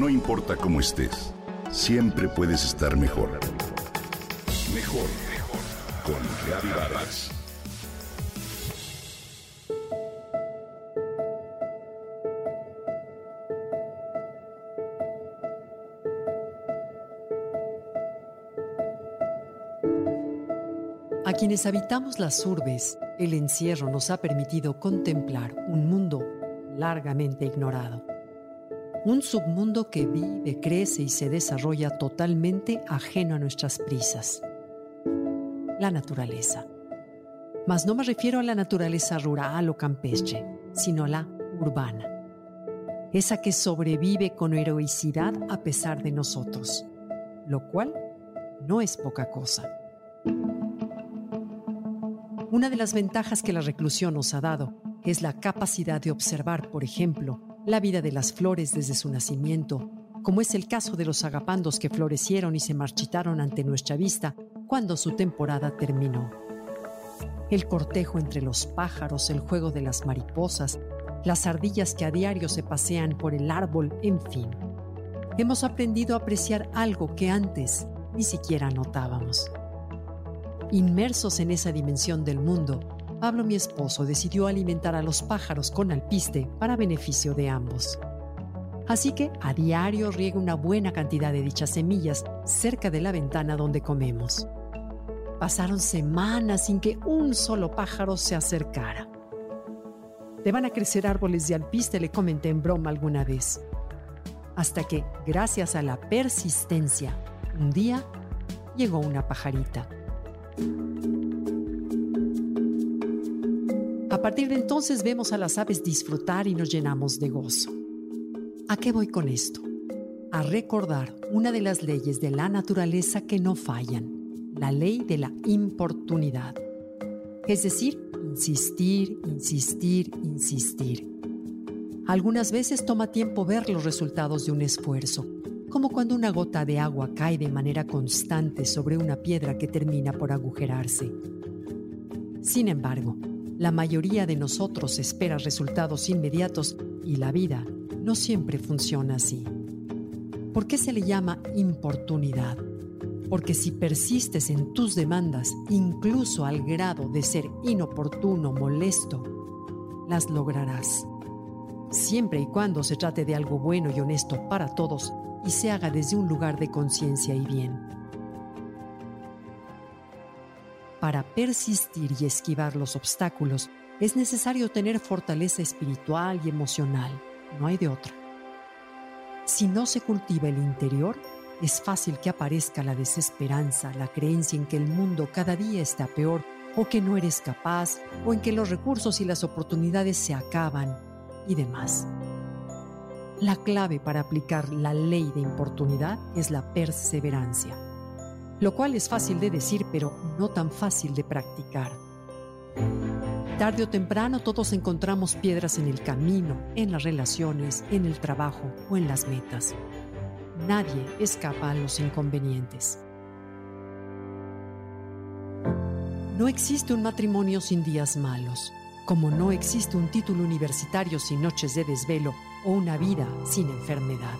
No importa cómo estés, siempre puedes estar mejor. Mejor, mejor. Con Reavivadas. A quienes habitamos las urbes, el encierro nos ha permitido contemplar un mundo largamente ignorado. Un submundo que vive, crece y se desarrolla totalmente ajeno a nuestras prisas. La naturaleza. Mas no me refiero a la naturaleza rural o campestre, sino a la urbana. Esa que sobrevive con heroicidad a pesar de nosotros, lo cual no es poca cosa. Una de las ventajas que la reclusión nos ha dado es la capacidad de observar, por ejemplo, la vida de las flores desde su nacimiento, como es el caso de los agapandos que florecieron y se marchitaron ante nuestra vista cuando su temporada terminó. El cortejo entre los pájaros, el juego de las mariposas, las ardillas que a diario se pasean por el árbol, en fin. Hemos aprendido a apreciar algo que antes ni siquiera notábamos. Inmersos en esa dimensión del mundo, Pablo, mi esposo, decidió alimentar a los pájaros con alpiste para beneficio de ambos. Así que a diario riega una buena cantidad de dichas semillas cerca de la ventana donde comemos. Pasaron semanas sin que un solo pájaro se acercara. Te van a crecer árboles de alpiste, le comenté en broma alguna vez. Hasta que, gracias a la persistencia, un día llegó una pajarita a partir de entonces vemos a las aves disfrutar y nos llenamos de gozo. ¿A qué voy con esto? A recordar una de las leyes de la naturaleza que no fallan, la ley de la importunidad. Es decir, insistir, insistir, insistir. Algunas veces toma tiempo ver los resultados de un esfuerzo, como cuando una gota de agua cae de manera constante sobre una piedra que termina por agujerarse. Sin embargo, la mayoría de nosotros espera resultados inmediatos y la vida no siempre funciona así. ¿Por qué se le llama importunidad? Porque si persistes en tus demandas, incluso al grado de ser inoportuno, molesto, las lograrás. Siempre y cuando se trate de algo bueno y honesto para todos y se haga desde un lugar de conciencia y bien. Para persistir y esquivar los obstáculos es necesario tener fortaleza espiritual y emocional, no hay de otra. Si no se cultiva el interior, es fácil que aparezca la desesperanza, la creencia en que el mundo cada día está peor o que no eres capaz o en que los recursos y las oportunidades se acaban y demás. La clave para aplicar la ley de importunidad es la perseverancia, lo cual es fácil de decir pero no tan fácil de practicar. Tarde o temprano todos encontramos piedras en el camino, en las relaciones, en el trabajo o en las metas. Nadie escapa a los inconvenientes. No existe un matrimonio sin días malos, como no existe un título universitario sin noches de desvelo o una vida sin enfermedad.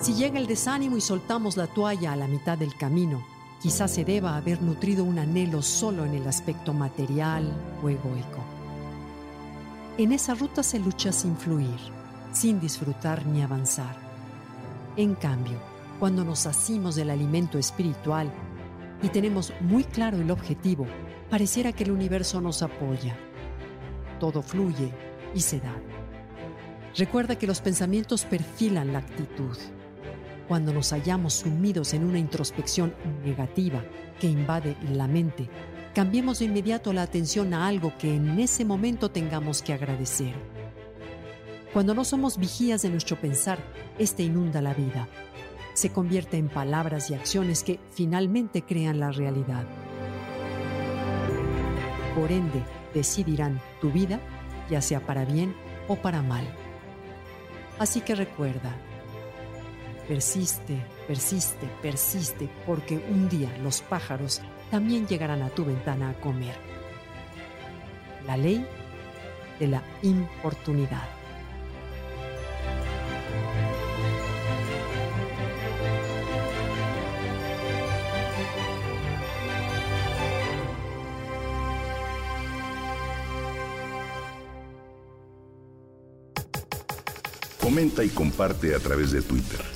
Si llega el desánimo y soltamos la toalla a la mitad del camino, quizás se deba haber nutrido un anhelo solo en el aspecto material o egoico. En esa ruta se lucha sin fluir, sin disfrutar ni avanzar. En cambio, cuando nos hacimos del alimento espiritual y tenemos muy claro el objetivo, pareciera que el universo nos apoya. Todo fluye y se da. Recuerda que los pensamientos perfilan la actitud. Cuando nos hallamos sumidos en una introspección negativa que invade la mente, cambiemos de inmediato la atención a algo que en ese momento tengamos que agradecer. Cuando no somos vigías de nuestro pensar, este inunda la vida. Se convierte en palabras y acciones que finalmente crean la realidad. Por ende, decidirán tu vida ya sea para bien o para mal. Así que recuerda, Persiste, persiste, persiste, porque un día los pájaros también llegarán a tu ventana a comer. La ley de la importunidad. Comenta y comparte a través de Twitter.